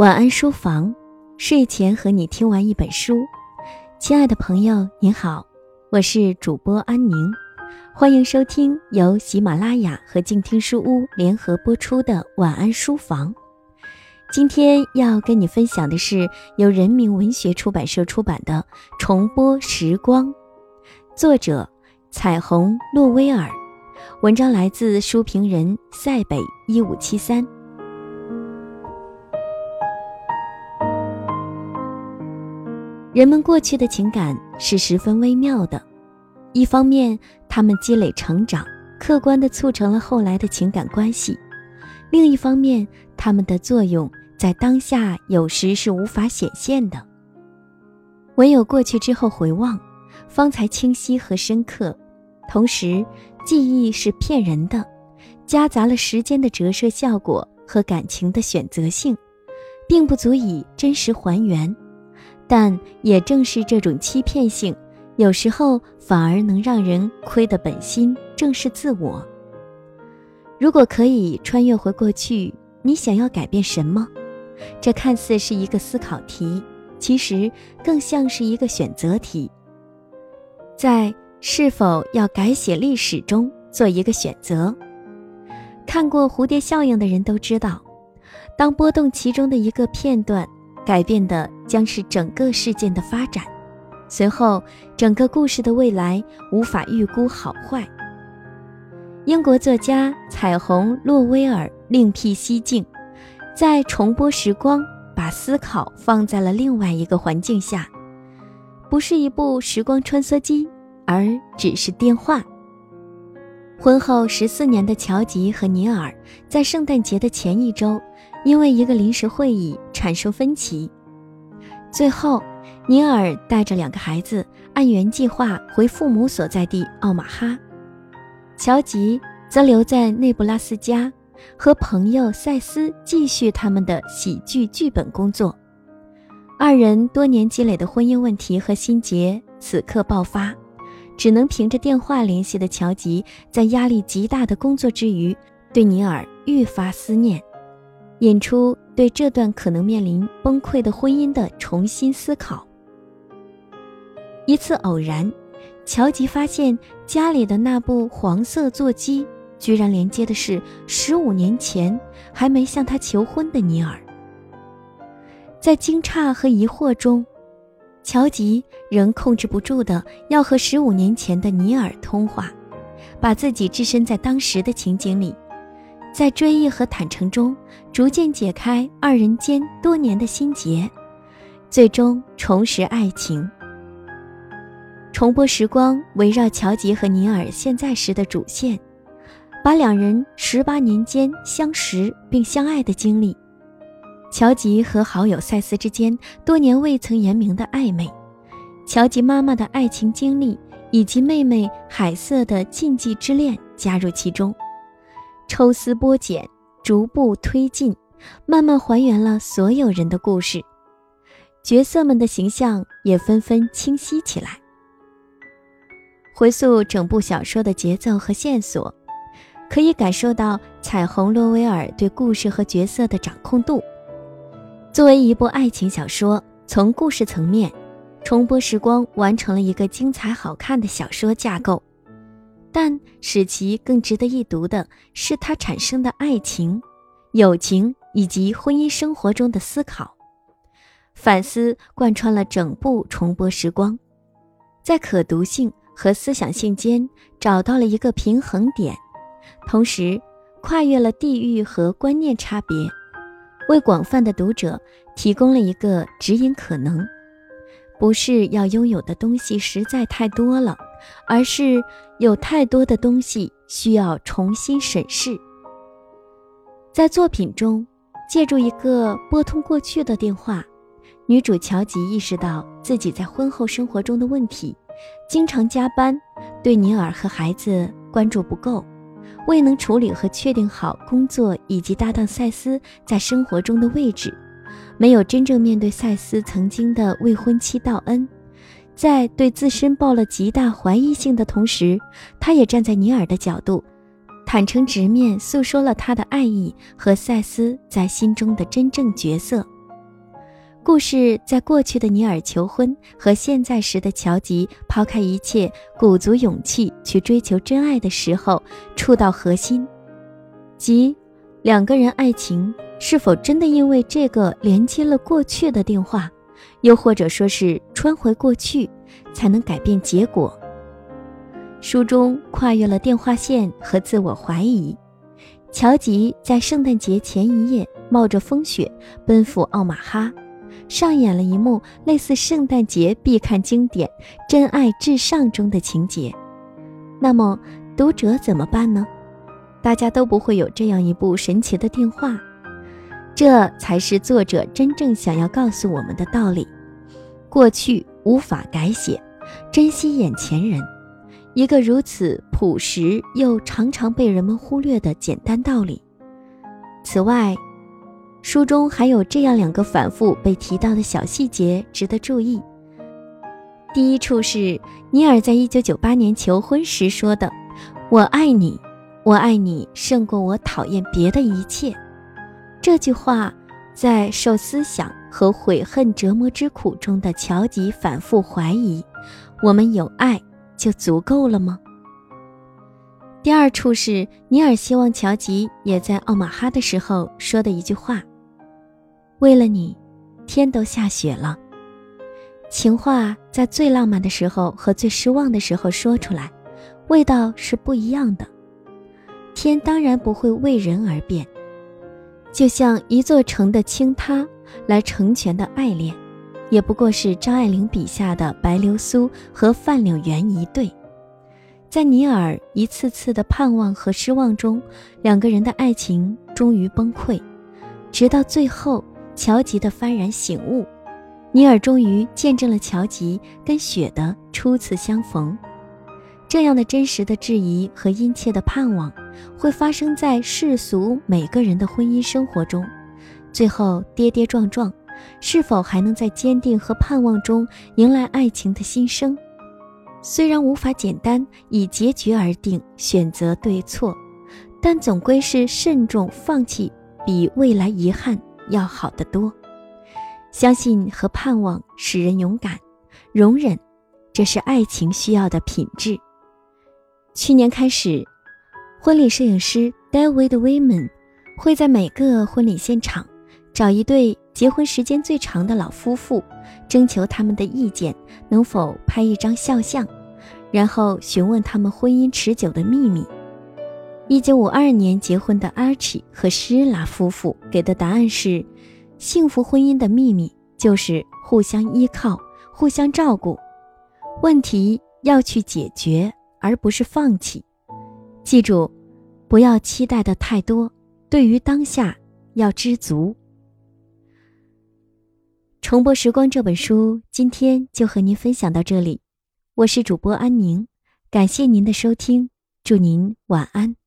晚安书房，睡前和你听完一本书。亲爱的朋友，您好，我是主播安宁，欢迎收听由喜马拉雅和静听书屋联合播出的晚安书房。今天要跟你分享的是由人民文学出版社出版的《重播时光》，作者彩虹诺威尔，文章来自书评人塞北一五七三。人们过去的情感是十分微妙的，一方面，他们积累成长，客观地促成了后来的情感关系；另一方面，他们的作用在当下有时是无法显现的。唯有过去之后回望，方才清晰和深刻。同时，记忆是骗人的，夹杂了时间的折射效果和感情的选择性，并不足以真实还原。但也正是这种欺骗性，有时候反而能让人亏得本心，正视自我。如果可以穿越回过去，你想要改变什么？这看似是一个思考题，其实更像是一个选择题。在是否要改写历史中做一个选择。看过蝴蝶效应的人都知道，当波动其中的一个片段。改变的将是整个事件的发展，随后整个故事的未来无法预估好坏。英国作家彩虹洛威尔另辟蹊径，在重播时光，把思考放在了另外一个环境下，不是一部时光穿梭机，而只是电话。婚后十四年的乔吉和尼尔，在圣诞节的前一周。因为一个临时会议产生分歧，最后尼尔带着两个孩子按原计划回父母所在地奥马哈，乔吉则留在内布拉斯加和朋友赛斯继续他们的喜剧剧本工作。二人多年积累的婚姻问题和心结此刻爆发，只能凭着电话联系的乔吉，在压力极大的工作之余，对尼尔愈发思念。引出对这段可能面临崩溃的婚姻的重新思考。一次偶然，乔吉发现家里的那部黄色座机居然连接的是十五年前还没向他求婚的尼尔。在惊诧和疑惑中，乔吉仍控制不住的要和十五年前的尼尔通话，把自己置身在当时的情景里。在追忆和坦诚中，逐渐解开二人间多年的心结，最终重拾爱情。重播时光围绕乔吉和尼尔现在时的主线，把两人十八年间相识并相爱的经历，乔吉和好友赛斯之间多年未曾言明的暧昧，乔吉妈妈的爱情经历，以及妹妹海瑟的禁忌之恋加入其中。抽丝剥茧，逐步推进，慢慢还原了所有人的故事，角色们的形象也纷纷清晰起来。回溯整部小说的节奏和线索，可以感受到彩虹洛威尔对故事和角色的掌控度。作为一部爱情小说，从故事层面，重播时光完成了一个精彩好看的小说架构。但使其更值得一读的是，它产生的爱情、友情以及婚姻生活中的思考、反思，贯穿了整部重播时光，在可读性和思想性间找到了一个平衡点，同时跨越了地域和观念差别，为广泛的读者提供了一个指引可能。不是要拥有的东西实在太多了，而是有太多的东西需要重新审视。在作品中，借助一个拨通过去的电话，女主乔吉意识到自己在婚后生活中的问题：经常加班，对尼尔和孩子关注不够，未能处理和确定好工作以及搭档赛斯在生活中的位置。没有真正面对赛斯曾经的未婚妻道恩，在对自身抱了极大怀疑性的同时，他也站在尼尔的角度，坦诚直面诉说了他的爱意和赛斯在心中的真正角色。故事在过去的尼尔求婚和现在时的乔吉抛开一切，鼓足勇气去追求真爱的时候触到核心，即两个人爱情是否真的因为这个连接了过去的电话，又或者说是穿回过去才能改变结果？书中跨越了电话线和自我怀疑，乔吉在圣诞节前一夜冒着风雪奔赴奥马哈。上演了一幕类似圣诞节必看经典《真爱至上》中的情节，那么读者怎么办呢？大家都不会有这样一部神奇的电话，这才是作者真正想要告诉我们的道理。过去无法改写，珍惜眼前人，一个如此朴实又常常被人们忽略的简单道理。此外。书中还有这样两个反复被提到的小细节值得注意。第一处是尼尔在一九九八年求婚时说的：“我爱你，我爱你胜过我讨厌别的一切。”这句话在受思想和悔恨折磨之苦中的乔吉反复怀疑：我们有爱就足够了吗？第二处是尼尔希望乔吉也在奥马哈的时候说的一句话。为了你，天都下雪了。情话在最浪漫的时候和最失望的时候说出来，味道是不一样的。天当然不会为人而变，就像一座城的倾塌来成全的爱恋，也不过是张爱玲笔下的白流苏和范柳原一对。在尼尔一次次的盼望和失望中，两个人的爱情终于崩溃，直到最后。乔吉的幡然醒悟，尼尔终于见证了乔吉跟雪的初次相逢。这样的真实的质疑和殷切的盼望，会发生在世俗每个人的婚姻生活中。最后跌跌撞撞，是否还能在坚定和盼望中迎来爱情的新生？虽然无法简单以结局而定选择对错，但总归是慎重放弃，比未来遗憾。要好得多，相信和盼望使人勇敢，容忍，这是爱情需要的品质。去年开始，婚礼摄影师 David Wyman 会在每个婚礼现场找一对结婚时间最长的老夫妇，征求他们的意见，能否拍一张肖像，然后询问他们婚姻持久的秘密。一九五二年结婚的阿奇和施拉夫妇给的答案是：幸福婚姻的秘密就是互相依靠、互相照顾。问题要去解决，而不是放弃。记住，不要期待的太多，对于当下要知足。重播时光这本书，今天就和您分享到这里。我是主播安宁，感谢您的收听，祝您晚安。